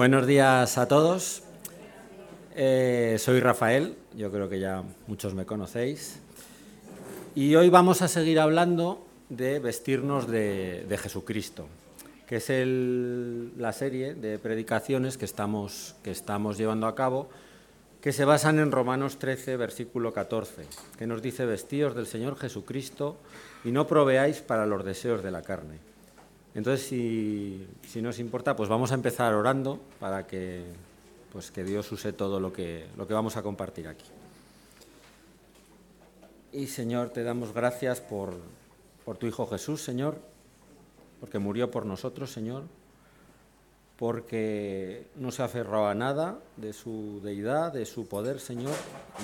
Buenos días a todos. Eh, soy Rafael, yo creo que ya muchos me conocéis. Y hoy vamos a seguir hablando de vestirnos de, Jesucristo, que es la serie de predicaciones que estamos, que estamos llevando a cabo, que se basan en Romanos 13, versículo 14, que nos dice, vestíos del Señor Jesucristo y no proveáis para los deseos de la carne. Entonces, si, nos importa, pues vamos a empezar orando para que, pues que Dios use todo lo que, lo que vamos a compartir aquí. Y Señor, te damos gracias por, por tu Hijo Jesús, Señor, porque murió por nosotros, Señor, porque no se aferró a nada de su deidad, de su poder, Señor,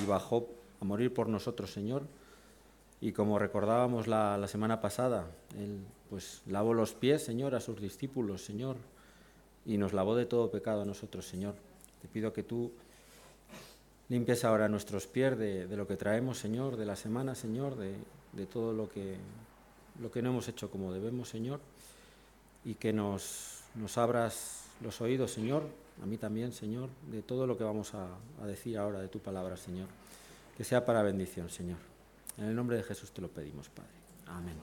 y bajó a morir por nosotros, Señor. Y como recordábamos la, semana pasada, Él pues lavó los pies, Señor, a sus discípulos, Señor, y nos lavó de todo pecado a nosotros, Señor. Te pido que tú limpies ahora nuestros pies de, lo que traemos, Señor, de la semana, Señor, de, de, todo lo que, lo que no hemos hecho como debemos, Señor, y que nos, nos abras los oídos, Señor, a mí también, Señor, de todo lo que vamos a, a decir ahora de tu palabra, Señor. Que sea para bendición, Señor. En el nombre de Jesús te lo pedimos, Padre. Amén.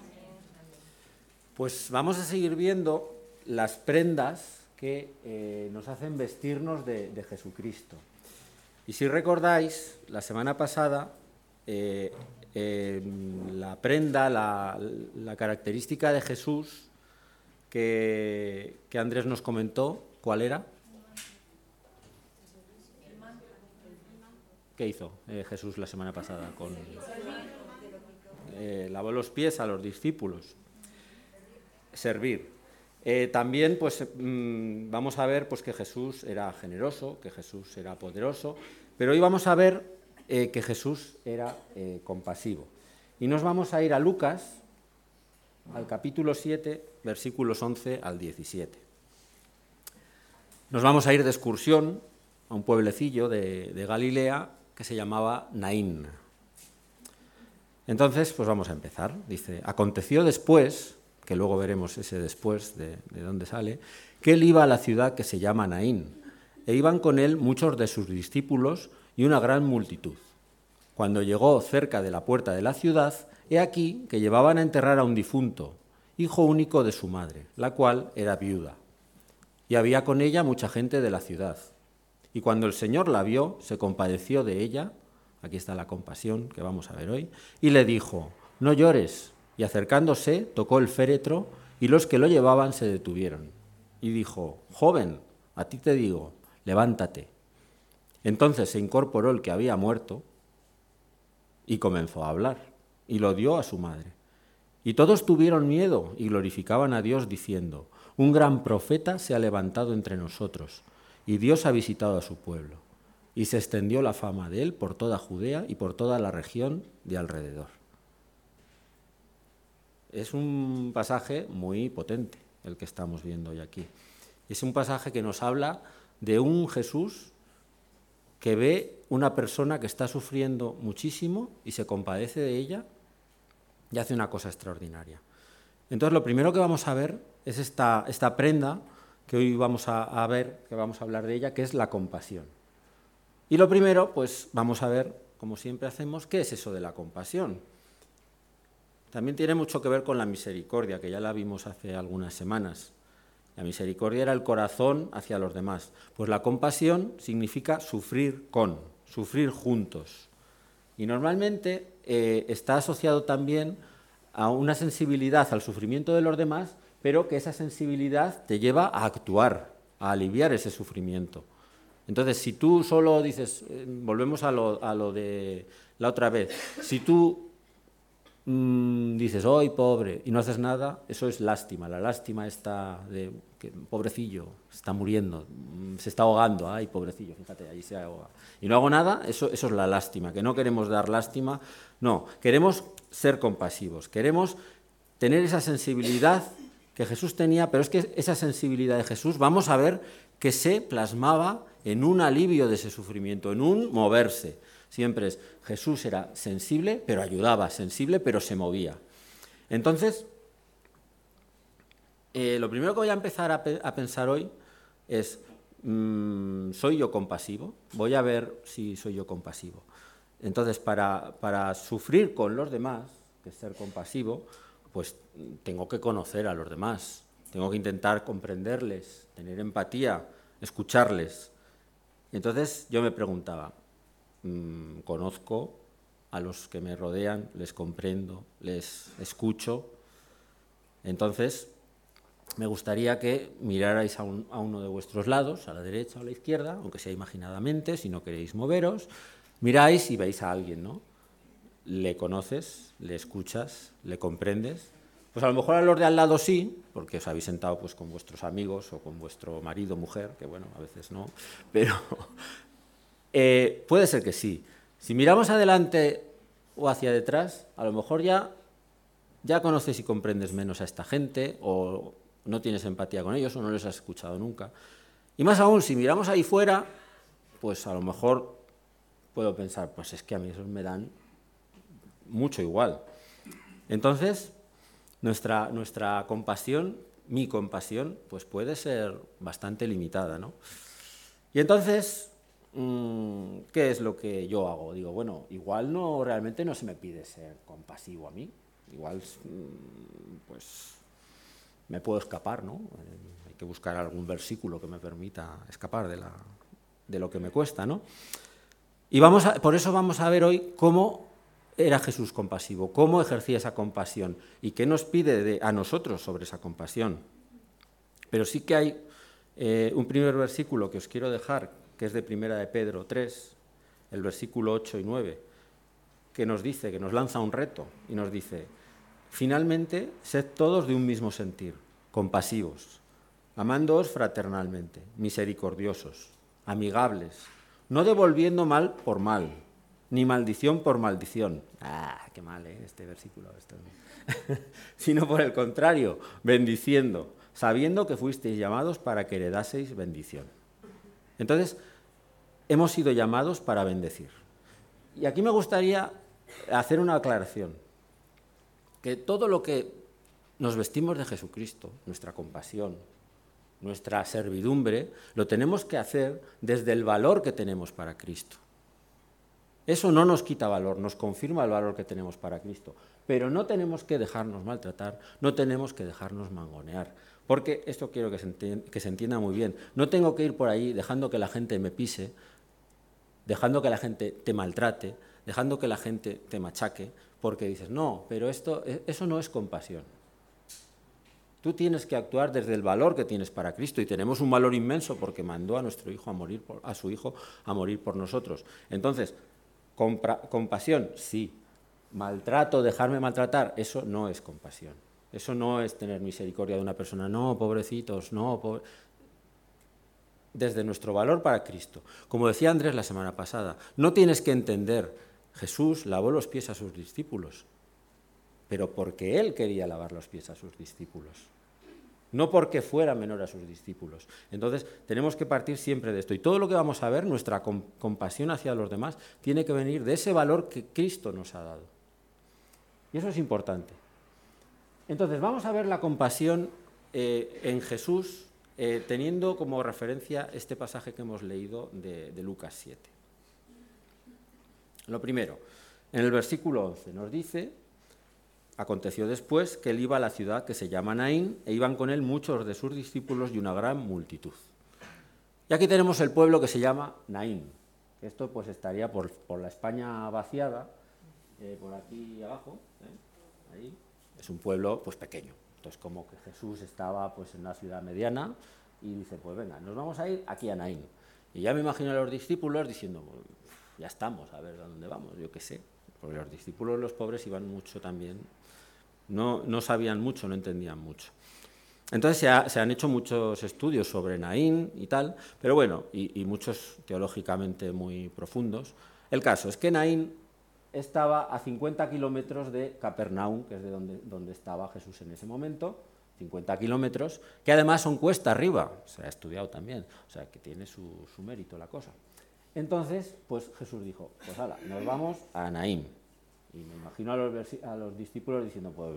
Pues vamos a seguir viendo las prendas que eh, nos hacen vestirnos de, Jesucristo. Y si recordáis, la semana pasada, eh, la prenda, la, característica de Jesús que, Andrés nos comentó, ¿cuál era? ¿Qué hizo eh, Jesús la semana pasada? Con, lavó los pies a los discípulos servir. Eh, también pues, mm, vamos a ver pues, que Jesús era generoso, que Jesús era poderoso, pero hoy vamos a ver eh, que Jesús era eh, compasivo. Y nos vamos a ir a Lucas, al capítulo 7, versículos 11 al 17. Nos vamos a ir de excursión a un pueblecillo de, de Galilea que se llamaba Naín. Entonces, pues vamos a empezar. Dice, aconteció después que luego veremos ese después de, dónde sale, que él iba a la ciudad que se llama Naín, e iban con él muchos de sus discípulos y una gran multitud. Cuando llegó cerca de la puerta de la ciudad, he aquí que llevaban a enterrar a un difunto, hijo único de su madre, la cual era viuda. Y había con ella mucha gente de la ciudad. Y cuando el Señor la vio, se compadeció de ella, aquí está la compasión que vamos a ver hoy, y le dijo, no llores y acercándose tocó el féretro y los que lo llevaban se detuvieron. Y dijo, joven, a ti te digo, levántate. Entonces se incorporó el que había muerto y comenzó a hablar y lo dio a su madre. Y todos tuvieron miedo y glorificaban a Dios diciendo, un gran profeta se ha levantado entre nosotros y Dios ha visitado a su pueblo. Y se extendió la fama de él por toda Judea y por toda la región de alrededor. Es un pasaje muy potente el que estamos viendo hoy aquí. Es un pasaje que nos habla de un Jesús que ve una persona que está sufriendo muchísimo y se compadece de ella y hace una cosa extraordinaria. Entonces lo primero que vamos a ver es esta, prenda que hoy vamos a, ver, que vamos a hablar de ella, que es la compasión. Y lo primero, pues vamos a ver, como siempre hacemos, qué es eso de la compasión. También tiene mucho que ver con la misericordia, que ya la vimos hace algunas semanas. La misericordia era el corazón hacia los demás. Pues la compasión significa sufrir con, sufrir juntos. Y normalmente eh, está asociado también a una sensibilidad al sufrimiento de los demás, pero que esa sensibilidad te lleva a actuar, a aliviar ese sufrimiento. Entonces, si tú solo dices, eh, volvemos a lo, a lo de la otra vez, si tú Mm, dices, hoy pobre, y no haces nada, eso es lástima. La lástima está de que pobrecillo, está muriendo, mm, se está ahogando, ay, pobrecillo, fíjate, ahí se ahoga. Y no hago nada, eso, eso es la lástima, que no queremos dar lástima, no, queremos ser compasivos, queremos tener esa sensibilidad que Jesús tenía, pero es que esa sensibilidad de Jesús, vamos a ver que se plasmaba en un alivio de ese sufrimiento, en un moverse. Siempre es, Jesús era sensible, pero ayudaba, sensible, pero se movía. Entonces, eh, lo primero que voy a empezar a, pensar hoy es, mm, ¿soy yo compasivo? Voy a ver si soy yo compasivo. Entonces, para, para sufrir con los demás, que es ser compasivo, pues tengo que conocer a los demás, tengo que intentar comprenderles, tener empatía, escucharles. Entonces yo me preguntaba, mm, ¿conozco a los que me rodean? ¿Les comprendo? ¿Les escucho? Entonces me gustaría que mirarais a, a uno de vuestros lados, a la derecha o a la izquierda, aunque sea imaginadamente, si no queréis moveros, miráis y veis a alguien, ¿no? le conoces, le escuchas, le comprendes. Pues a lo mejor a los de al lado sí, porque os habéis sentado pues, con vuestros amigos o con vuestro marido, mujer, que bueno, a veces no, pero eh, puede ser que sí. Si miramos adelante o hacia detrás, a lo mejor ya, ya conoces y comprendes menos a esta gente o no tienes empatía con ellos o no les has escuchado nunca. Y más aún, si miramos ahí fuera, pues a lo mejor puedo pensar, pues es que a mí esos me dan mucho igual. Entonces, nuestra, nuestra compasión, mi compasión, pues puede ser bastante limitada, ¿no? Y entonces, mm, ¿qué es lo que yo hago? Digo, bueno, igual no, realmente no se me pide ser compasivo a mí, igual, mm, pues, me puedo escapar, ¿no? Eh, hay que buscar algún versículo que me permita escapar de, la, de lo que me cuesta, ¿no? Y vamos por eso vamos a ver hoy cómo era Jesús compasivo? ¿Cómo ejercía esa compasión? ¿Y qué nos pide a nosotros sobre esa compasión? Pero sí que hay eh, un primer versículo que os quiero dejar, que es de Primera de Pedro 3, el versículo 8 y 9, que nos dice, que nos lanza un reto y nos dice, finalmente, sed todos de un mismo sentir, compasivos, amándoos fraternalmente, misericordiosos, amigables, no devolviendo mal por mal ni maldición por maldición. Ah, qué mal ¿eh? este versículo. Sino por el contrario, bendiciendo, sabiendo que fuisteis llamados para que heredaseis bendición. Entonces, hemos sido llamados para bendecir. Y aquí me gustaría hacer una aclaración, que todo lo que nos vestimos de Jesucristo, nuestra compasión, nuestra servidumbre, lo tenemos que hacer desde el valor que tenemos para Cristo. Eso no nos quita valor, nos confirma el valor que tenemos para Cristo. Pero no tenemos que dejarnos maltratar, no tenemos que dejarnos mangonear. Porque esto quiero que se, entienda, muy bien. No tengo que ir por ahí dejando que la gente me pise, dejando que la gente te maltrate, dejando que la gente te machaque, porque dices, no, pero esto, e, eso no es compasión. Tú tienes que actuar desde el valor que tienes para Cristo y tenemos un valor inmenso porque mandó a nuestro hijo a morir por, a su hijo a morir por nosotros. Entonces, compasión, sí. Maltrato, dejarme maltratar, eso no es compasión. Eso no es tener misericordia de una persona. No, pobrecitos, no. Desde nuestro valor para Cristo. Como decía Andrés la semana pasada, no tienes que entender, Jesús lavó los pies a sus discípulos, pero porque Él quería lavar los pies a sus discípulos no porque fuera menor a sus discípulos. Entonces, tenemos que partir siempre de esto. Y todo lo que vamos a ver, nuestra compasión hacia los demás, tiene que venir de ese valor que Cristo nos ha dado. Y eso es importante. Entonces, vamos a ver la compasión eh, en Jesús, eh, teniendo como referencia este pasaje que hemos leído de, de Lucas 7. Lo primero, en el versículo 11 nos dice Aconteció después que él iba a la ciudad que se llama Naín e iban con él muchos de sus discípulos y una gran multitud. Y aquí tenemos el pueblo que se llama Naín. Esto pues estaría por, la España vaciada, eh, por aquí abajo, ¿eh? ahí. Es un pueblo pues pequeño. Entonces como que Jesús estaba pues en una ciudad mediana y dice, pues venga, nos vamos a ir aquí a Naín. Y ya me imagino a los discípulos diciendo, ya estamos, a ver a dónde vamos, yo qué sé. Porque los discípulos, los pobres, iban mucho también no, sabían mucho, no entendían mucho. Entonces se, han hecho muchos estudios sobre Naín y tal, pero bueno, y, muchos teológicamente muy profundos. El caso es que Naín estaba a 50 kilómetros de Capernaum, que es de donde, estaba Jesús en ese momento, 50 kilómetros, que además son cuesta arriba, se ha estudiado también, o sea que tiene su, su mérito la cosa. Entonces, pues Jesús dijo, pues hala, nos vamos a Naín. Y me imagino a los, discípulos diciendo, pues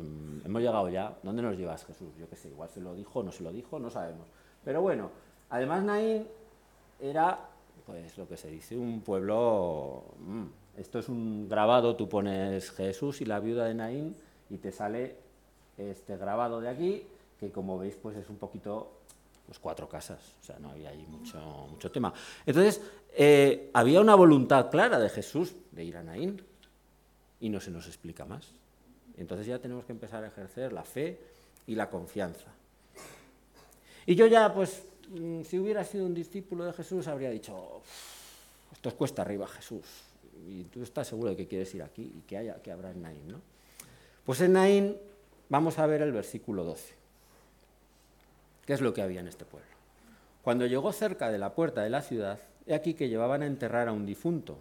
hemos llegado ya, ¿dónde nos llevas Jesús? Yo qué sé, igual se lo dijo, no se lo dijo, no sabemos. Pero bueno, además Naín era, pues lo que se dice, un pueblo... mm, esto es un grabado, tú pones Jesús y la viuda de Naín y te sale este grabado de aquí, que como veis pues es un poquito pues cuatro casas, o sea, no había ahí mucho, mucho tema. Entonces, eh, había una voluntad clara de Jesús de ir a Naín y no se nos explica más. Entonces ya tenemos que empezar a ejercer la fe y la confianza. Y yo ya, pues, mm, si hubiera sido un discípulo de Jesús, habría dicho, esto es cuesta arriba, Jesús, y tú estás seguro de que quieres ir aquí y que, haya, que habrá en Naín, ¿no? Pues en Naín vamos a ver el versículo 12. ¿Qué es lo que había en este pueblo? Cuando llegó cerca de la puerta de la ciudad, he aquí que llevaban a enterrar a un difunto,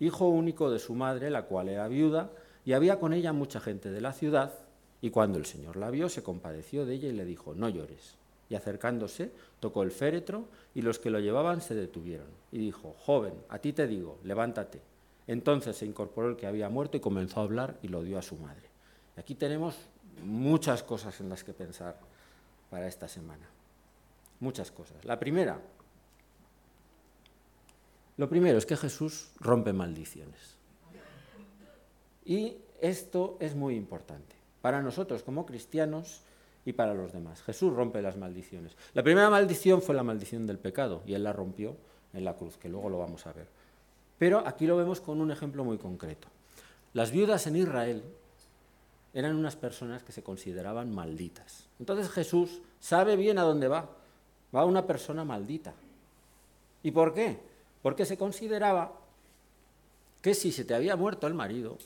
hijo único de su madre, la cual era viuda, y había con ella mucha gente de la ciudad, y cuando el Señor la vio, se compadeció de ella y le dijo, no llores. Y acercándose, tocó el féretro, y los que lo llevaban se detuvieron. Y dijo, joven, a ti te digo, levántate. Entonces se incorporó el que había muerto y comenzó a hablar y lo dio a su madre. Aquí tenemos muchas cosas en las que pensar para esta semana. Muchas cosas. La primera, lo primero es que Jesús rompe maldiciones. Y esto es muy importante para nosotros como cristianos y para los demás. Jesús rompe las maldiciones. La primera maldición fue la maldición del pecado y él la rompió en la cruz, que luego lo vamos a ver. Pero aquí lo vemos con un ejemplo muy concreto. Las viudas en Israel eran unas personas que se consideraban malditas. Entonces Jesús sabe bien a dónde va. Va una persona maldita. ¿Y por qué? Porque se consideraba que si se te había muerto el marido,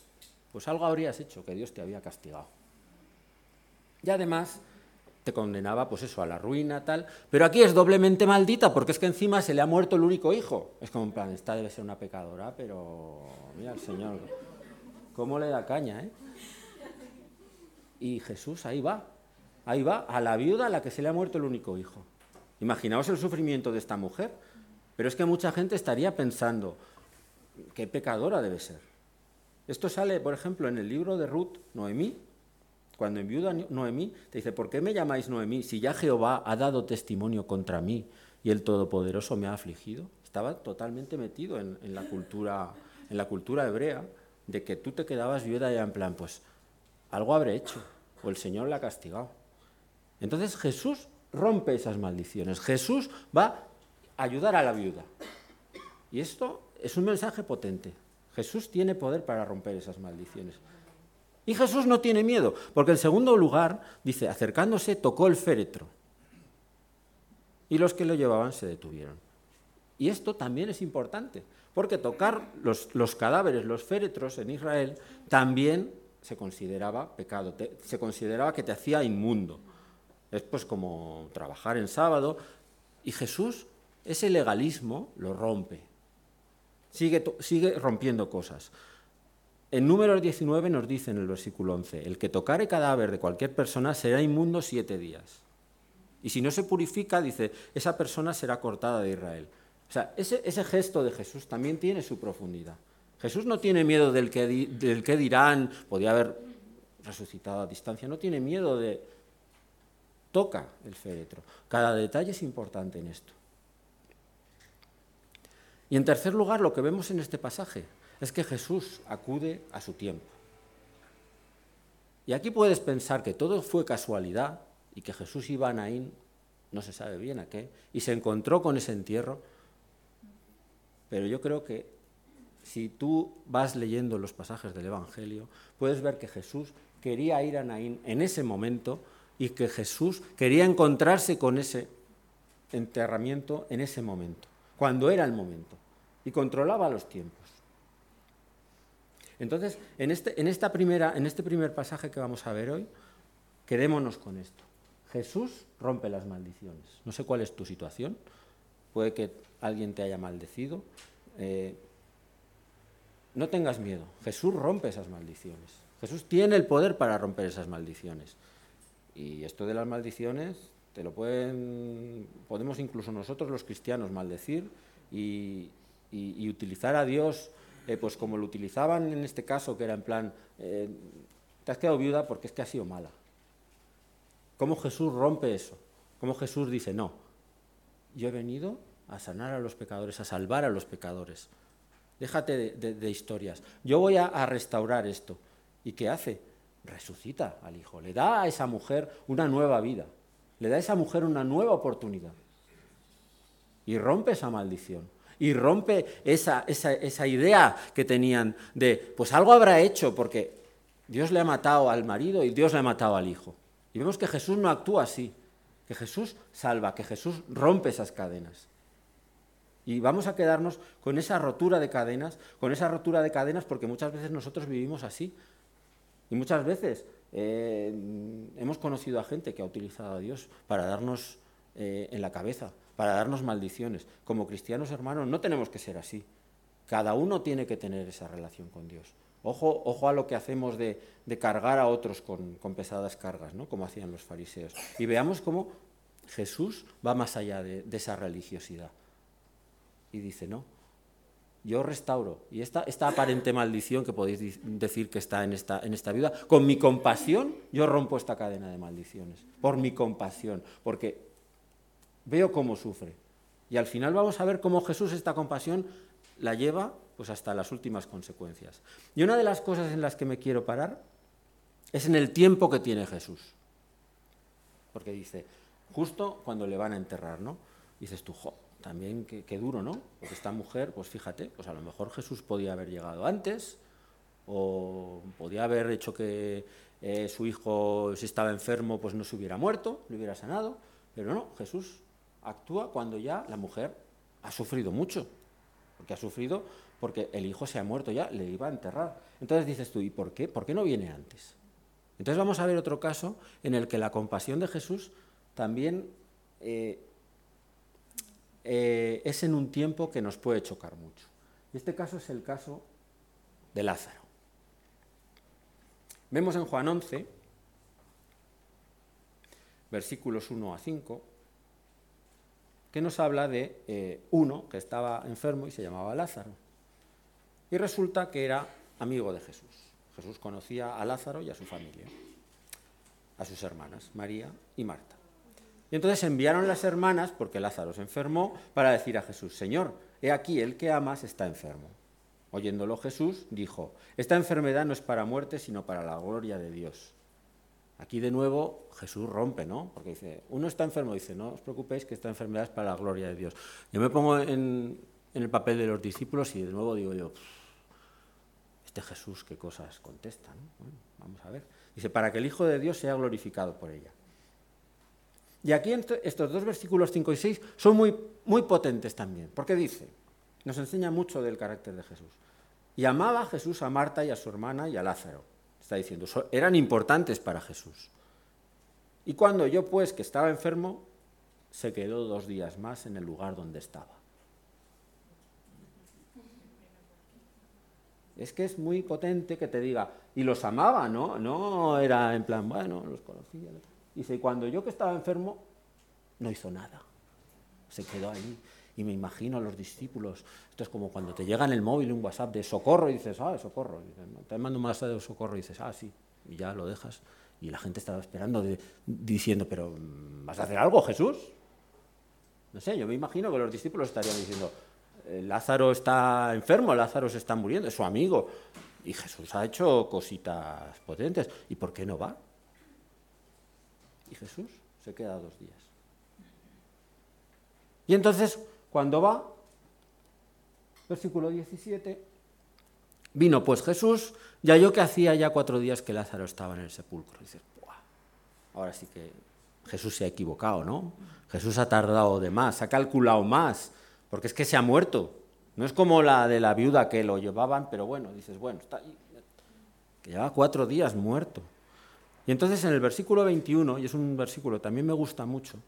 pues algo habrías hecho, que Dios te había castigado. Y además te condenaba, pues eso, a la ruina, tal. Pero aquí es doblemente maldita, porque es que encima se le ha muerto el único hijo. Es como en plan, esta debe ser una pecadora, pero mira el Señor, cómo le da caña, ¿eh? Y Jesús ahí va, ahí va, a la viuda a la que se le ha muerto el único hijo. Imaginaos el sufrimiento de esta mujer. Pero es que mucha gente estaría pensando, qué pecadora debe ser. Esto sale, por ejemplo, en el libro de Ruth, Noemí, cuando enviuda Noemí, te dice, ¿por qué me llamáis Noemí si ya Jehová ha dado testimonio contra mí y el Todopoderoso me ha afligido? Estaba totalmente metido en, la, cultura, en la cultura hebrea de que tú te quedabas viuda y en plan, pues algo habré hecho, o el Señor la ha castigado. Entonces Jesús rompe esas maldiciones. Jesús va ayudar a la viuda. Y esto es un mensaje potente. Jesús tiene poder para romper esas maldiciones. Y Jesús no tiene miedo, porque en segundo lugar, dice, acercándose, tocó el féretro. Y los que lo llevaban se detuvieron. Y esto también es importante, porque tocar los, los cadáveres, los féretros en Israel, también se consideraba pecado, se consideraba que te hacía inmundo. Es pues como trabajar en sábado. Y Jesús ese legalismo lo rompe. Sigue, rompiendo cosas. En número 19 nos dice en el versículo 11, el que tocare cadáver de cualquier persona será inmundo siete días. Y si no se purifica, dice, esa persona será cortada de Israel. O sea, ese, ese gesto de Jesús también tiene su profundidad. Jesús no tiene miedo del que, del que dirán, podía haber resucitado a distancia, no tiene miedo de... Toca el féretro. Cada detalle es importante en esto. Y en tercer lugar, lo que vemos en este pasaje es que Jesús acude a su tiempo. Y aquí puedes pensar que todo fue casualidad y que Jesús iba a Naín, no se sabe bien a qué, y se encontró con ese entierro. Pero yo creo que si tú vas leyendo los pasajes del Evangelio, puedes ver que Jesús quería ir a Naín en ese momento y que Jesús quería encontrarse con ese enterramiento en ese momento, cuando era el momento, y controlaba los tiempos. Entonces, en este, en esta primera, en este primer pasaje que vamos a ver hoy, quedémonos con esto. Jesús rompe las maldiciones. No sé cuál es tu situación. Puede que alguien te haya maldecido. Eh, no tengas miedo. Jesús rompe esas maldiciones. Jesús tiene el poder para romper esas maldiciones. Y esto de las maldiciones, te lo pueden, podemos incluso nosotros los cristianos maldecir y, utilizar a Dios eh, pues como lo utilizaban en este caso, que era en plan, eh, te has quedado viuda porque es que has sido mala. ¿Cómo Jesús rompe eso? ¿Cómo Jesús dice, no, yo he venido a sanar a los pecadores, a salvar a los pecadores. Déjate de, historias. Yo voy a, restaurar esto. ¿Y qué hace? Resucita al hijo. Le da a esa mujer una nueva vida. Le da a esa mujer una nueva oportunidad. Y rompe esa maldición. Y rompe esa, esa idea que tenían de, pues algo habrá hecho, porque Dios le ha matado al marido y Dios le ha matado al hijo. Y vemos que Jesús no actúa así, que Jesús salva, que Jesús rompe esas cadenas. Y vamos a quedarnos con esa rotura de cadenas, con esa rotura de cadenas porque muchas veces nosotros vivimos así. Y muchas veces eh, hemos conocido a gente que ha utilizado a Dios para darnos eh, en la cabeza, para darnos maldiciones. Como cristianos hermanos no tenemos que ser así. Cada uno tiene que tener esa relación con Dios. Ojo, ojo a lo que hacemos de, cargar a otros con, pesadas cargas, ¿no? como hacían los fariseos. Y veamos cómo Jesús va más allá de esa religiosidad y dice, no, yo restauro. Y esta, aparente maldición que podéis decir que está en esta, en esta vida, con mi compasión yo rompo esta cadena de maldiciones. Por mi compasión, porque veo cómo sufre. Y al final vamos a ver cómo Jesús esta compasión la lleva pues hasta las últimas consecuencias. Y una de las cosas en las que me quiero parar es en el tiempo que tiene Jesús. Porque dice, justo cuando le van a enterrar, ¿no? Dices tú, jo, también qué, duro, ¿no? Porque esta mujer, pues fíjate, pues a lo mejor Jesús podía haber llegado antes, o podía haber hecho que eh, su hijo, si estaba enfermo, pues no se hubiera muerto, lo hubiera sanado, pero no, Jesús actúa cuando ya la mujer ha sufrido mucho, porque ha sufrido porque el hijo se ha muerto ya, le iba a enterrar. Entonces dices tú, ¿y por qué? ¿Por qué no viene antes? Entonces vamos a ver otro caso en el que la compasión de Jesús también eh, eh, es en un tiempo que nos puede chocar mucho. Y este caso es el caso de Lázaro. Vemos en Juan 11, versículos 1 a 5, que nos habla de eh, uno que estaba enfermo y se llamaba Lázaro. Y resulta que era amigo de Jesús. Jesús conocía a Lázaro y a su familia, a sus hermanas, María y Marta. Y entonces enviaron las hermanas, porque Lázaro se enfermó, para decir a Jesús, Señor, he aquí el que amas está enfermo. Oyéndolo Jesús dijo, esta enfermedad no es para muerte, sino para la gloria de Dios. Aquí de nuevo Jesús rompe, ¿no? Porque dice, uno está enfermo, dice, no os preocupéis que esta enfermedad es para la gloria de Dios. Yo me pongo en, el papel de los discípulos y de nuevo digo yo, este Jesús, qué cosas contesta, ¿no? vamos a ver. Dice, para que el Hijo de Dios sea glorificado por ella. Y aquí estos dos versículos 5 y 6 son muy, muy potentes también, porque dice, nos enseña mucho del carácter de Jesús. Y amaba a Jesús a Marta y a su hermana y a Lázaro. Está diciendo, eran importantes para Jesús. Y cuando yo pues, que estaba enfermo, se quedó dos días más en el lugar donde estaba. Es que es muy potente que te diga, y los amaba, ¿no? No era en plan, bueno, los conocía. Dice, cuando yo que estaba enfermo, no hizo nada. Se quedó ahí. Y me imagino a los discípulos. Esto es como cuando te llega en el móvil un WhatsApp de socorro y dices, ah, socorro. te mando un WhatsApp de socorro y dices, ah, sí. Y ya lo dejas. Y la gente estaba esperando, diciendo, pero ¿vas a hacer algo, Jesús? No sé, yo me imagino que los discípulos estarían diciendo, eh, Lázaro está enfermo, Lázaro se está muriendo, es su amigo. Y Jesús ha hecho cositas potentes. ¿Y por qué no va? Y Jesús se queda dos días. Y entonces, cuando va, versículo 17, vino pues Jesús, ya yo que hacía ya cuatro días que Lázaro estaba en el sepulcro. Y dices, ahora sí que Jesús se ha equivocado, ¿no? Jesús ha tardado de más, ha calculado más, porque es que se ha muerto. No es como la de la viuda que lo llevaban, pero bueno, dices, bueno, está ahí, que lleva cuatro días muerto. Y entonces en el versículo 21, y es un versículo también me gusta mucho,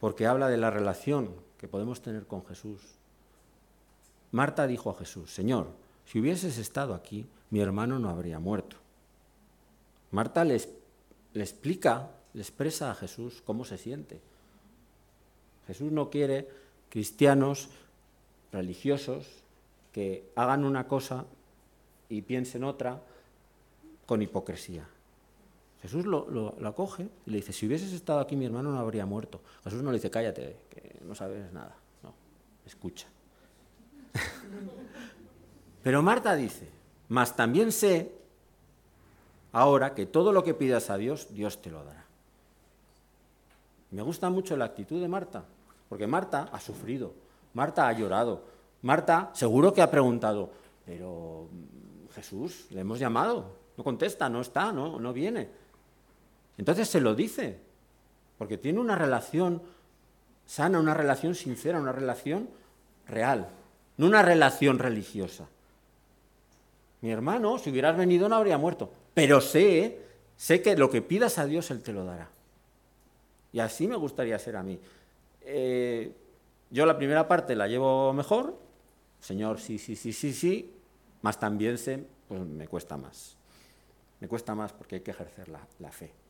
porque habla de la relación que podemos tener con Jesús. Marta dijo a Jesús, Señor, si hubieses estado aquí, mi hermano no habría muerto. Marta le, le explica, le expresa a Jesús cómo se siente. Jesús no quiere cristianos religiosos que hagan una cosa y piensen otra con hipocresía. Jesús lo, lo, acoge y le dice, si hubieses estado aquí mi hermano no habría muerto. Jesús no le dice, cállate, que no sabes nada. No. escucha. Pero Marta dice, mas también sé ahora que todo lo que pidas a Dios, Dios te lo dará. Me gusta mucho la actitud de Marta, porque Marta ha sufrido, Marta ha llorado, Marta seguro que ha preguntado, pero mm, Jesús, le hemos llamado, no contesta, no está, no, no viene. Entonces se lo dice, porque tiene una relación sana, una relación sincera, una relación real, no una relación religiosa. Mi hermano, si hubieras venido, no habría muerto. Pero sé, sé que lo que pidas a Dios, Él te lo dará. Y así me gustaría ser a mí. Eh, yo la primera parte la llevo mejor, Señor, sí, sí, sí, sí, sí, más también sé, pues me cuesta más. Me cuesta más porque hay que ejercer la, la fe.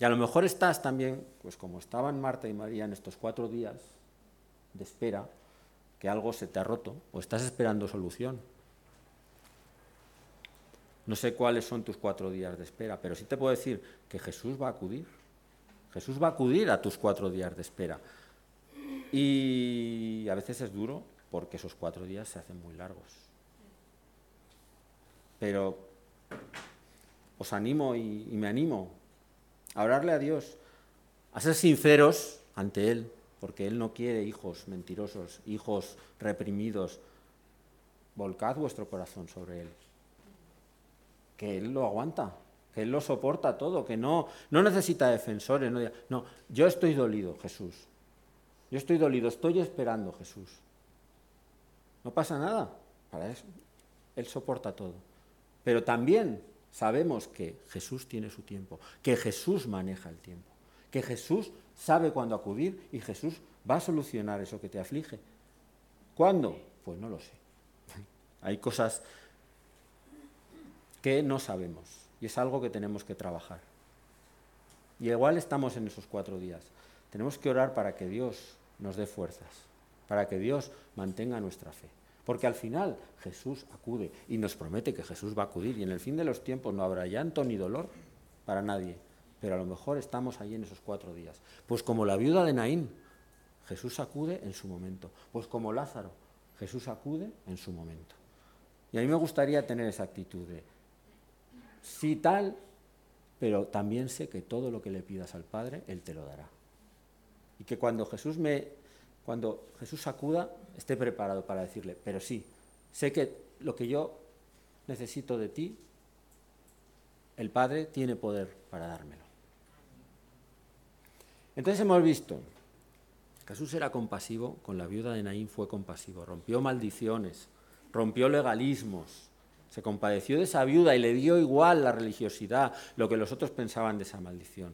Y a lo mejor estás también, pues como estaban Marta y María en estos cuatro días de espera, que algo se te ha roto, o estás esperando solución. No sé cuáles son tus cuatro días de espera, pero sí te puedo decir que Jesús va a acudir. Jesús va a acudir a tus cuatro días de espera. Y a veces es duro porque esos cuatro días se hacen muy largos. Pero os animo y, me animo a a Dios, a ser sinceros ante Él, porque Él no quiere hijos mentirosos, hijos reprimidos. Volcad vuestro corazón sobre Él que Él lo aguanta, que Él lo soporta todo, que no, no necesita defensores. No, no, yo estoy dolido, Jesús. Yo estoy dolido, estoy esperando, Jesús. No pasa nada, para eso. Él soporta todo. Pero también sabemos que Jesús tiene su tiempo, que Jesús maneja el tiempo, que Jesús sabe cuándo acudir y Jesús va a solucionar eso que te aflige. ¿Cuándo? Pues no lo sé. Hay cosas que no sabemos. Y es algo que tenemos que trabajar. Y igual estamos en esos cuatro días. Tenemos que orar para que Dios nos dé fuerzas, para que Dios mantenga nuestra fe. Porque al final Jesús acude y nos promete que Jesús va a acudir y en el fin de los tiempos no habrá llanto ni dolor para nadie. Pero a lo mejor estamos ahí en esos cuatro días. Pues como la viuda de Naín, Jesús acude en su momento. Pues como Lázaro, Jesús acude en su momento. Y a mí me gustaría tener esa actitud de, sí tal, pero también sé que todo lo que le pidas al Padre, Él te lo dará. Y que cuando Jesús me, cuando Jesús acuda, esté preparado para decirle, pero sí, sé que lo que yo necesito de ti, el Padre tiene poder para dármelo. Entonces hemos visto, Jesús era compasivo, con la viuda de Naín fue compasivo, rompió maldiciones, rompió legalismos, se compadeció de esa viuda y le dio igual la religiosidad, lo que los otros pensaban de esa maldición.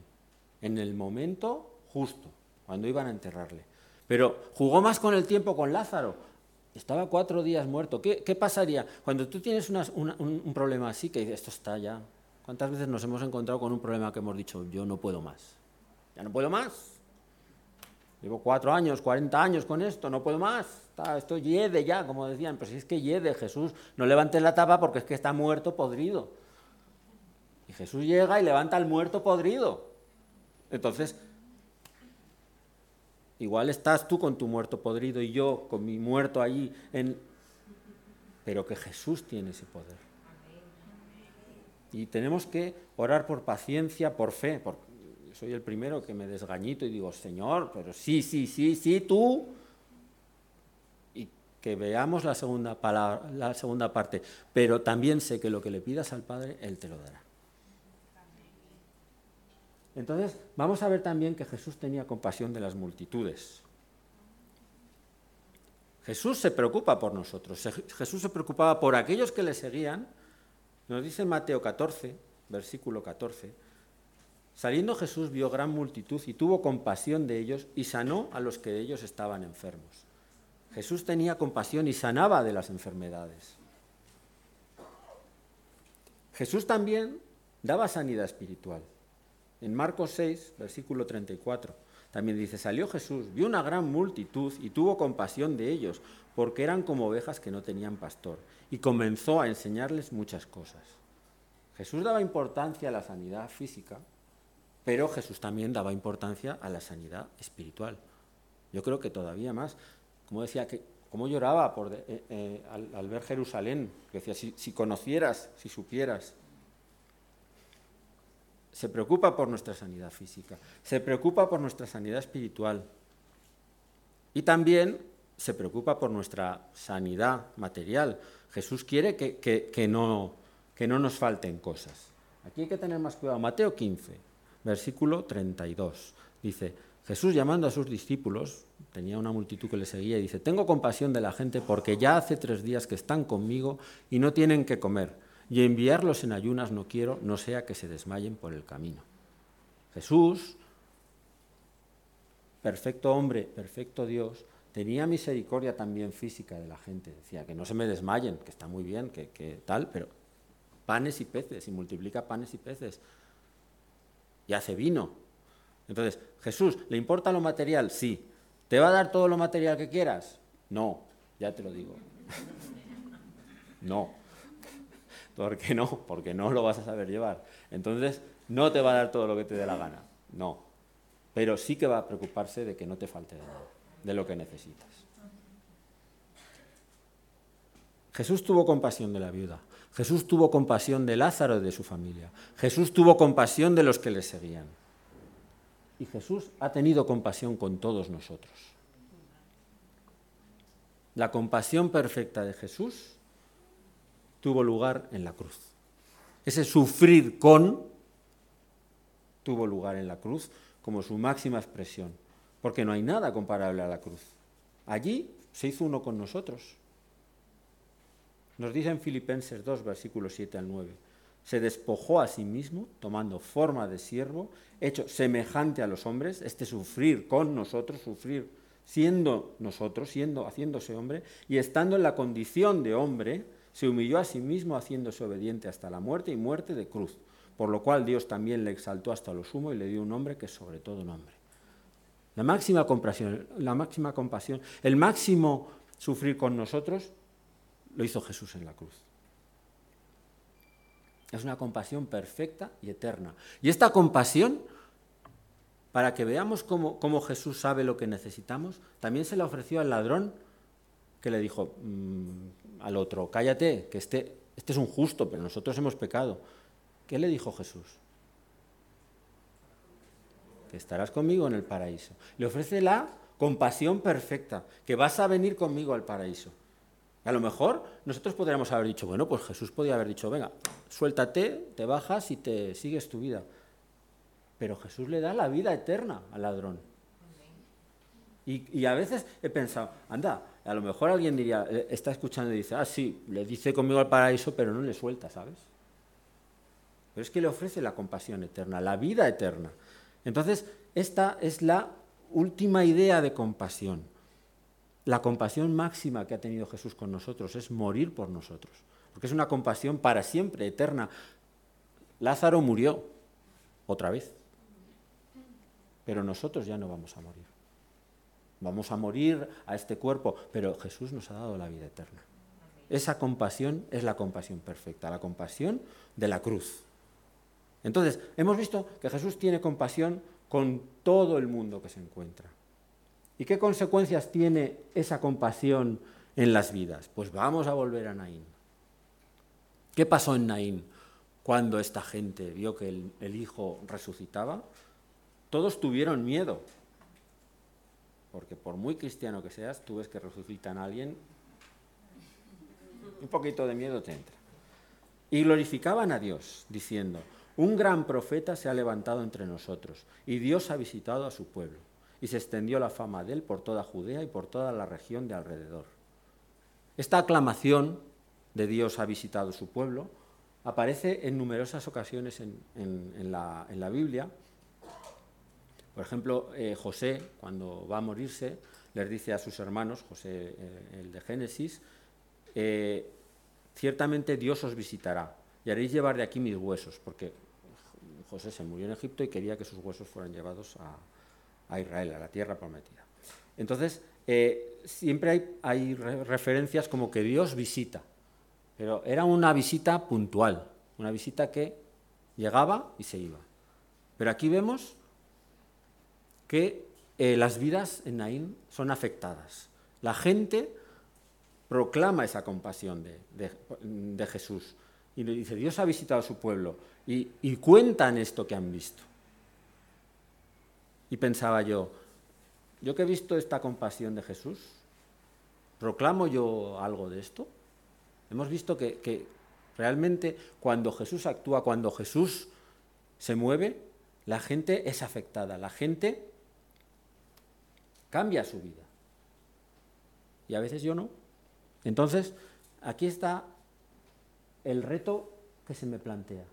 En el momento justo, cuando iban a enterrarle. Pero jugó más con el tiempo con Lázaro. Estaba cuatro días muerto. ¿Qué, pasaría cuando tú tienes un, problema así que esto está ya? ¿Cuántas veces nos hemos encontrado con un problema que hemos dicho, yo no puedo más? Ya no puedo más. Llevo cuatro años, cuarenta años con esto, no puedo más. Está, esto yede ya, como decían. Pues si es que yede, Jesús, no levantes la tapa porque es que está muerto podrido. Y Jesús llega y levanta al muerto podrido. Entonces, igual estás tú con tu muerto podrido y yo con mi muerto allí, en... pero que Jesús tiene ese poder. Y tenemos que orar por paciencia, por fe, por, soy el primero que me desgañito y digo, Señor, pero sí, sí, sí, sí, tú. Y que veamos la segunda, palabra, la segunda parte. Pero también sé que lo que le pidas al Padre, Él te lo dará. Entonces, vamos a ver también que Jesús tenía compasión de las multitudes. Jesús se preocupa por nosotros. Jesús se preocupaba por aquellos que le seguían. Nos dice Mateo 14, versículo 14 Saliendo Jesús vio gran multitud y tuvo compasión de ellos y sanó a los que de ellos estaban enfermos. Jesús tenía compasión y sanaba de las enfermedades. Jesús también daba sanidad espiritual. En Marcos 6, versículo 34, también dice, salió Jesús, vio una gran multitud y tuvo compasión de ellos, porque eran como ovejas que no tenían pastor, y comenzó a enseñarles muchas cosas. Jesús daba importancia a la sanidad física, pero Jesús también daba importancia a la sanidad espiritual. Yo creo que todavía más. como decía, que, cómo lloraba por eh, eh, al, ver Jerusalén, que decía, si conocieras, si supieras. Se preocupa por nuestra sanidad física, se preocupa por nuestra sanidad espiritual y también se preocupa por nuestra sanidad material. Jesús quiere que, que, no, que no nos falten cosas. Aquí hay que tener más cuidado. Mateo 15, versículo 32. Dice, Jesús llamando a sus discípulos, tenía una multitud que le seguía, y dice, tengo compasión de la gente porque ya hace tres días que están conmigo y no tienen que comer, y enviarlos en ayunas no quiero, no sea que se desmayen por el camino. Jesús, perfecto hombre, perfecto Dios, tenía misericordia también física de la gente. Decía que no se me desmayen, que está muy bien, que, que tal, pero panes y peces, y multiplica panes y peces, y hace vino, entonces, Jesús, ¿le importa lo material? Sí. ¿Te va a dar todo lo material que quieras? No, ya te lo digo. no. ¿Por qué no? Porque no lo vas a saber llevar. Entonces, no te va a dar todo lo que te dé la gana. No. Pero sí que va a preocuparse de que no te falte de nada, de lo que necesitas. Jesús tuvo compasión de la viuda. Jesús tuvo compasión de Lázaro y de su familia. Jesús tuvo compasión de los que le seguían. Y Jesús ha tenido compasión con todos nosotros. La compasión perfecta de Jesús tuvo lugar en la cruz. Ese sufrir con tuvo lugar en la cruz como su máxima expresión, porque no hay nada comparable a la cruz. Allí se hizo uno con nosotros. Nos dice en Filipenses 2, versículos 7 al 9 se despojó a sí mismo, tomando forma de siervo, hecho semejante a los hombres, este sufrir con nosotros, sufrir siendo nosotros, siendo, haciéndose hombre, y estando en la condición de hombre, se humilló a sí mismo, haciéndose obediente hasta la muerte y muerte de cruz, por lo cual Dios también le exaltó hasta lo sumo y le dio un nombre que es sobre todo nombre. La máxima compasión, la máxima compasión, el máximo sufrir con nosotros, lo hizo Jesús en la cruz. Es una compasión perfecta y eterna. Y esta compasión, para que veamos cómo, Jesús sabe lo que necesitamos, también se la ofreció al ladrón que le dijo mm, al otro, cállate, que este, este es un justo, pero nosotros hemos pecado. ¿Qué le dijo Jesús? Que estarás conmigo en el paraíso. Le ofrece la compasión perfecta, que vas a venir conmigo al paraíso. A lo mejor nosotros podríamos haber dicho, bueno, pues Jesús podría haber dicho, venga, suéltate, te bajas y te sigues tu vida. Pero Jesús le da la vida eterna al ladrón. Y, a veces he pensado, anda, a lo mejor alguien diría, eh, está escuchando y dice, ah, sí, le dice conmigo al paraíso, pero no le suelta, ¿sabes? Pero es que le ofrece la compasión eterna, la vida eterna. Entonces, esta es la última idea de compasión. La compasión máxima que ha tenido Jesús con nosotros es morir por nosotros, porque es una compasión para siempre, eterna. Lázaro murió otra vez, pero nosotros ya no vamos a morir. Vamos a morir a este cuerpo, pero Jesús nos ha dado la vida eterna. Esa compasión es la compasión perfecta, la compasión de la cruz. Entonces, hemos visto que Jesús tiene compasión con todo el mundo que se encuentra. ¿Y qué consecuencias tiene esa compasión en las vidas? Pues vamos a volver a Naín. ¿Qué pasó en Naín cuando esta gente vio que el, hijo resucitaba? Todos tuvieron miedo, porque por muy cristiano que seas, tú ves que resucitan a alguien, un poquito de miedo te entra. Y glorificaban a Dios, diciendo, un gran profeta se ha levantado entre nosotros, y Dios ha visitado a su pueblo y se extendió la fama de él por toda Judea y por toda la región de alrededor. Esta aclamación de Dios ha visitado su pueblo aparece en numerosas ocasiones en, la, Biblia. Por ejemplo, eh, José, cuando va a morirse, les dice a sus hermanos, José eh, el de Génesis, eh, ciertamente Dios os visitará y haréis llevar de aquí mis huesos, porque José se murió en Egipto y quería que sus huesos fueran llevados a, Israel, a la tierra prometida. Entonces, siempre hay, referencias como que Dios visita, pero era una visita puntual, una visita que llegaba y se iba. Pero aquí vemos que eh, las vidas en Naín son afectadas. La gente proclama esa compasión de, Jesús. Y le dice, Dios ha visitado a su pueblo. Y, y cuentan esto que han visto. Y pensaba yo, yo que he visto esta compasión de Jesús, ¿proclamo yo algo de esto? Hemos visto que, realmente cuando Jesús actúa, cuando Jesús se mueve, la gente es afectada, la gente cambia su vida. Y a veces yo no. Entonces, aquí está el reto que se me plantea.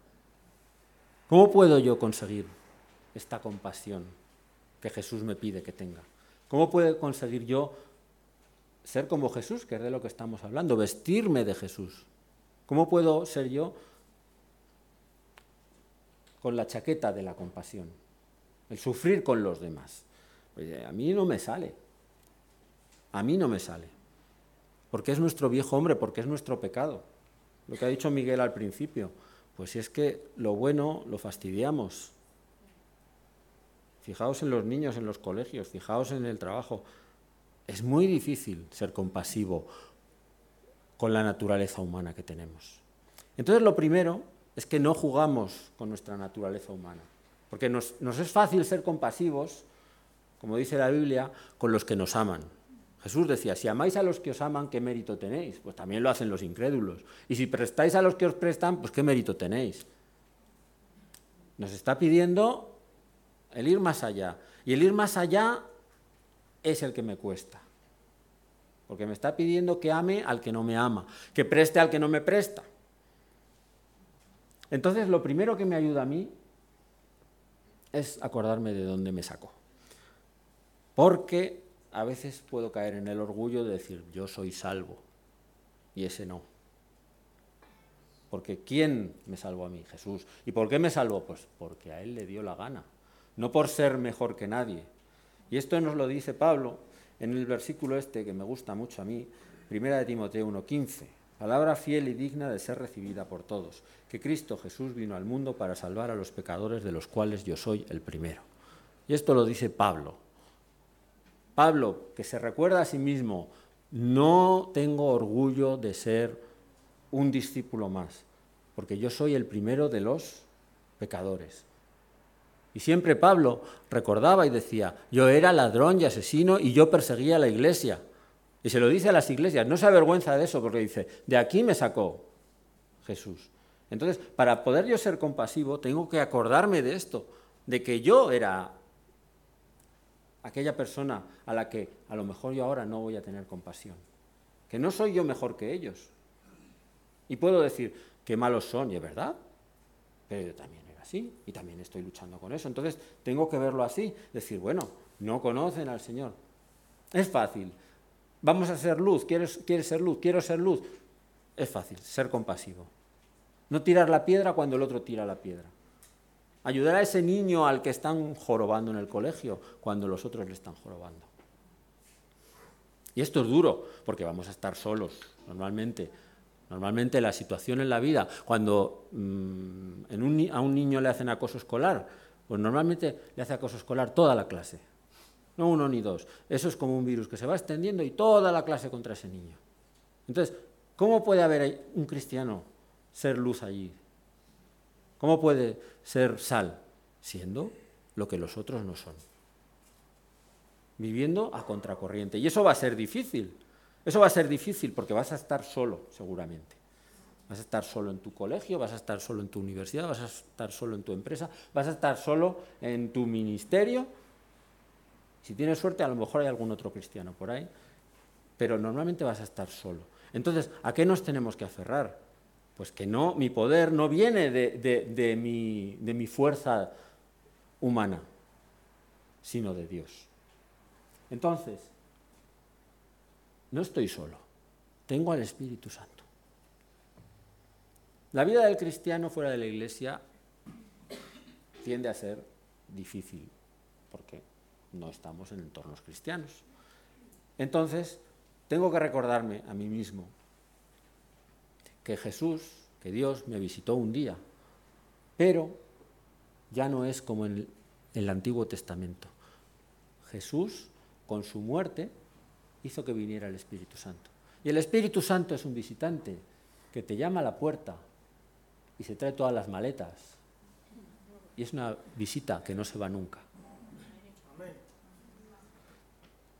¿Cómo puedo yo conseguir esta compasión que Jesús me pide que tenga? ¿Cómo puedo conseguir yo ser como Jesús, que es de lo que estamos hablando, vestirme de Jesús. ¿Cómo puedo ser yo con la chaqueta de la compasión? El sufrir con los demás. Pues a mí no me sale. A mí no me sale. Porque es nuestro viejo hombre, porque es nuestro pecado. Lo que ha dicho Miguel al principio. Pues es que lo bueno lo fastidiamos. Fijaos en los niños en los colegios, fijaos en el trabajo. Es muy difícil ser compasivo con la naturaleza humana que tenemos. Entonces lo primero es que no jugamos con nuestra naturaleza humana, porque nos, es fácil ser compasivos, como dice la Biblia, con los que nos aman. Jesús decía, si amáis a los que os aman, ¿qué mérito tenéis? Pues también lo hacen los incrédulos. Y si prestáis a los que os prestan, pues ¿qué mérito tenéis? Nos está pidiendo el ir más allá. Y el ir más allá es el que me cuesta. Porque me está pidiendo que ame al que no me ama, que preste al que no me presta. Entonces, lo primero que me ayuda a mí es acordarme de dónde me sacó. Porque a veces puedo caer en el orgullo de decir, yo soy salvo, y ese no. Porque ¿quién me salvó a mí? Jesús. ¿Y por qué me salvó? Pues porque a Él le dio la gana. No por ser mejor que nadie, y esto nos lo dice Pablo en el versículo este que me gusta mucho a mí, primera de Timoteo 1:15. Palabra fiel y digna de ser recibida por todos, que Cristo Jesús vino al mundo para salvar a los pecadores de los cuales yo soy el primero. Y esto lo dice Pablo. Pablo, que se recuerda a sí mismo, no tengo orgullo de ser un discípulo más, porque yo soy el primero de los pecadores. Y siempre Pablo recordaba y decía, yo era ladrón y asesino y yo perseguía a la iglesia. Y se lo dice a las iglesias, no se avergüenza de eso porque dice, de aquí me sacó Jesús. Entonces, para poder yo ser compasivo, tengo que acordarme de esto, de que yo era aquella persona a la que a lo mejor yo ahora no voy a tener compasión. Que no soy yo mejor que ellos. Y puedo decir, qué malos son, y es verdad, pero yo también así y también estoy luchando con eso. Entonces tengo que verlo así, decir, bueno, no conocen al Señor. Es fácil. Vamos a ser luz, ¿quieres, quieres ser luz? Quiero ser luz. Es fácil, ser compasivo. No tirar la piedra cuando el otro tira la piedra. Ayudar a ese niño al que están jorobando en el colegio cuando los otros le están jorobando. Y esto es duro, porque vamos a estar solos normalmente. Normalmente la situación en la vida, cuando mm, a un niño le hacen acoso escolar, pues normalmente le hace acoso escolar toda la clase, no uno ni dos. Eso es como un virus que se va extendiendo y toda la clase contra ese niño. Entonces, ¿cómo puede haber un cristiano ser luz allí? ¿Cómo puede ser sal? Siendo lo que los otros no son. Viviendo a contracorriente. Y eso va a ser difícil. Eso va a ser difícil porque vas a estar solo, seguramente. Vas a estar solo en tu colegio, vas a estar solo en tu universidad, vas a estar solo en tu empresa, vas a estar solo en tu ministerio. Si tienes suerte, a lo mejor hay algún otro cristiano por ahí, pero normalmente vas a estar solo. Entonces, ¿a qué nos tenemos que aferrar? Pues que no, mi poder no viene de, mi, fuerza humana, sino de Dios. Entonces, no estoy solo, tengo al Espíritu Santo. La vida del cristiano fuera de la iglesia tiende a ser difícil, porque no estamos en entornos cristianos. Entonces, tengo que recordarme a mí mismo que Jesús, que Dios me visitó un día, pero ya no es como en el Antiguo Testamento. Jesús, con su muerte, hizo que viniera el Espíritu Santo. Y el Espíritu Santo es un visitante que te llama a la puerta y se trae todas las maletas. Y es una visita que no se va nunca.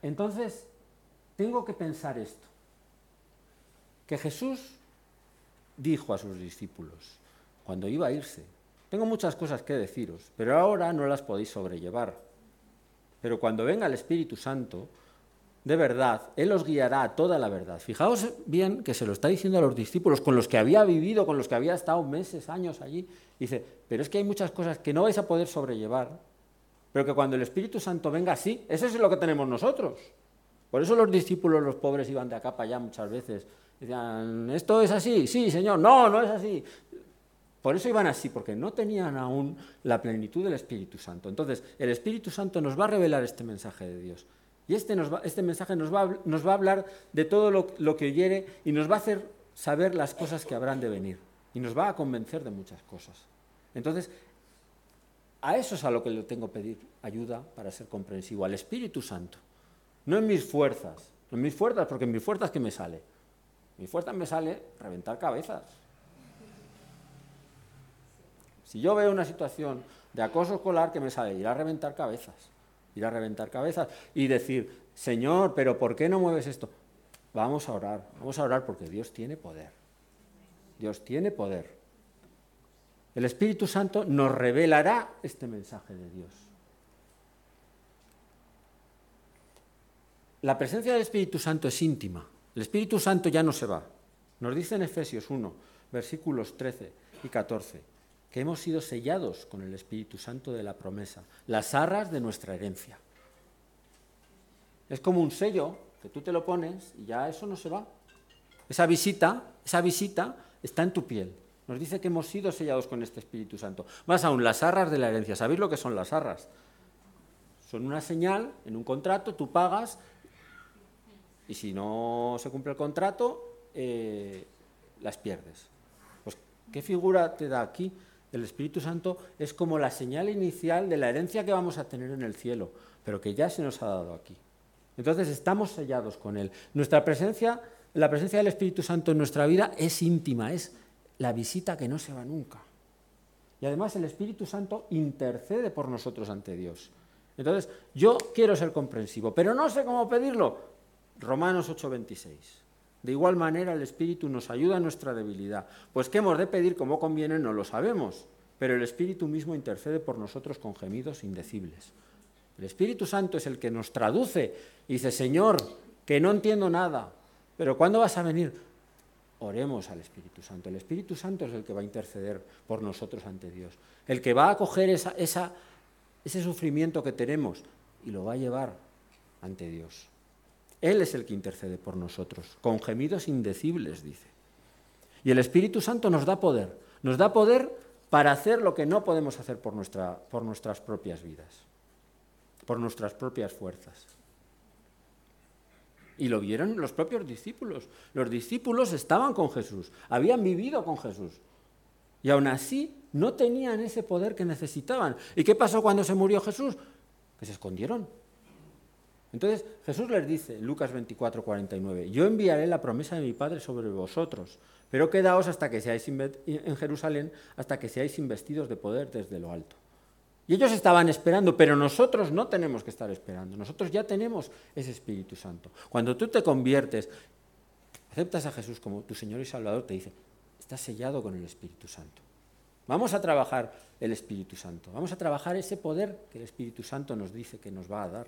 Entonces, tengo que pensar esto, que Jesús dijo a sus discípulos, cuando iba a irse, tengo muchas cosas que deciros, pero ahora no las podéis sobrellevar. Pero cuando venga el Espíritu Santo, de verdad, Él os guiará a toda la verdad. Fijaos bien que se lo está diciendo a los discípulos con los que había vivido, con los que había estado meses, años allí. Dice, pero es que hay muchas cosas que no vais a poder sobrellevar, pero que cuando el Espíritu Santo venga, sí, eso es lo que tenemos nosotros. Por eso los discípulos, los pobres, iban de acá para allá muchas veces. Decían, ¿esto es así? Sí, Señor. No, no es así. Por eso iban así, porque no tenían aún la plenitud del Espíritu Santo. Entonces, el Espíritu Santo nos va a revelar este mensaje de Dios. Y este, este mensaje nos va, a, hablar de todo lo, lo que oyere y nos va a hacer saber las cosas que habrán de venir. Y nos va a convencer de muchas cosas. Entonces, a eso es a lo que le tengo que pedir ayuda para ser comprensivo, al Espíritu Santo. No en mis fuerzas, en mis fuerzas, porque en mis fuerzas ¿qué me sale? En mis fuerzas me sale reventar cabezas. Si yo veo una situación de acoso escolar que me sale ir a reventar cabezas, ir a reventar cabezas y decir, Señor, pero ¿por qué no mueves esto? Vamos a orar, vamos a orar porque Dios tiene poder. Dios tiene poder. El Espíritu Santo nos revelará este mensaje de Dios. La presencia del Espíritu Santo es íntima. El Espíritu Santo ya no se va. Nos dice en Efesios 1, versículos 13 y 14, que hemos sido sellados con el Espíritu Santo de la promesa, las arras de nuestra herencia. Es como un sello que tú te lo pones y ya eso no se va. Esa visita, esa visita está en tu piel. Nos dice que hemos sido sellados con este Espíritu Santo. Más aún, las arras de la herencia. ¿Sabéis lo que son las arras? Son una señal en un contrato, tú pagas y si no se cumple el contrato, eh, las pierdes. Pues, ¿qué figura te da aquí? El Espíritu Santo es como la señal inicial de la herencia que vamos a tener en el cielo, pero que ya se nos ha dado aquí. Entonces estamos sellados con Él. Nuestra presencia, la presencia del Espíritu Santo en nuestra vida es íntima, es la visita que no se va nunca. Y además el Espíritu Santo intercede por nosotros ante Dios. Entonces, yo quiero ser comprensivo, pero no sé cómo pedirlo. Romanos 8:26. De igual manera, el Espíritu nos ayuda en nuestra debilidad. Pues qué hemos de pedir como conviene no lo sabemos, pero el Espíritu mismo intercede por nosotros con gemidos indecibles. El Espíritu Santo es el que nos traduce y dice, Señor, que no entiendo nada, pero ¿cuándo vas a venir? oremos al Espíritu Santo. El Espíritu Santo es el que va a interceder por nosotros ante Dios, el que va a coger ese sufrimiento que tenemos y lo va a llevar ante Dios. Él es el que intercede por nosotros, con gemidos indecibles, dice. Y el Espíritu Santo nos da poder, nos da poder para hacer lo que no podemos hacer por, nuestra, por nuestras propias vidas, por nuestras propias fuerzas. Y lo vieron los propios discípulos. Los discípulos estaban con Jesús, habían vivido con Jesús. Y aún así no tenían ese poder que necesitaban. ¿Y qué pasó cuando se murió Jesús? Que se escondieron. Entonces Jesús les dice, Lucas 24, 49, yo enviaré la promesa de mi Padre sobre vosotros, pero quedaos hasta que seáis en Jerusalén, hasta que seáis investidos de poder desde lo alto. Y ellos estaban esperando, pero nosotros no tenemos que estar esperando. Nosotros ya tenemos ese Espíritu Santo. Cuando tú te conviertes, aceptas a Jesús como tu Señor y Salvador, te dice, estás sellado con el Espíritu Santo. Vamos a trabajar el Espíritu Santo. Vamos a trabajar ese poder que el Espíritu Santo nos dice que nos va a dar.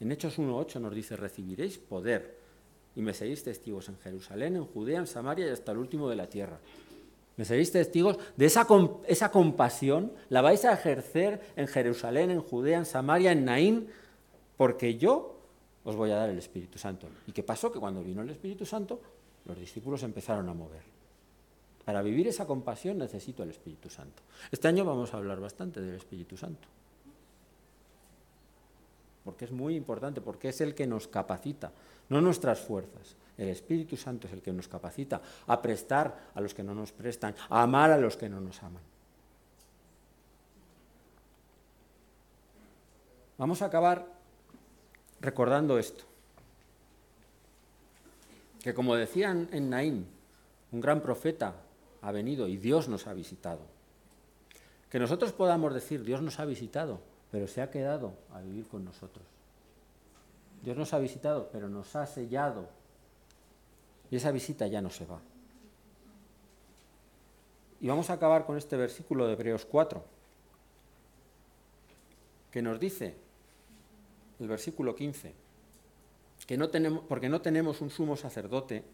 En Hechos 1.8 nos dice, recibiréis poder y me seréis testigos en Jerusalén, en Judea, en Samaria y hasta el último de la tierra. Me seréis testigos de esa, esa compasión, la vais a ejercer en Jerusalén, en Judea, en Samaria, en Naín, porque yo os voy a dar el Espíritu Santo. ¿Y qué pasó? Que cuando vino el Espíritu Santo, los discípulos empezaron a mover. Para vivir esa compasión necesito el Espíritu Santo. Este año vamos a hablar bastante del Espíritu Santo. Porque es muy importante, porque es el que nos capacita, no nuestras fuerzas. El Espíritu Santo es el que nos capacita a prestar a los que no nos prestan, a amar a los que no nos aman. Vamos a acabar recordando esto. que como decían en Naín, un gran profeta ha venido y Dios nos ha visitado. Que nosotros podamos decir, Dios nos ha visitado, pero se ha quedado a vivir con nosotros. Dios nos ha visitado, pero nos ha sellado. Y esa visita ya no se va. Y vamos a acabar con este versículo de Hebreos 4, que nos dice, el versículo 15, que no tenemos, porque no tenemos un sumo sacerdote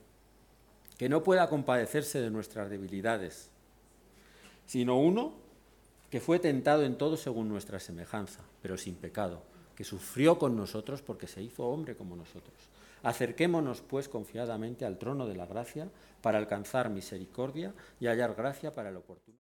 que no pueda compadecerse de nuestras debilidades, sino uno que fue tentado en todo según nuestra semejanza, pero sin pecado, que sufrió con nosotros porque se hizo hombre como nosotros. Acerquémonos, pues, confiadamente al trono de la gracia para alcanzar misericordia y hallar gracia para el oportuno.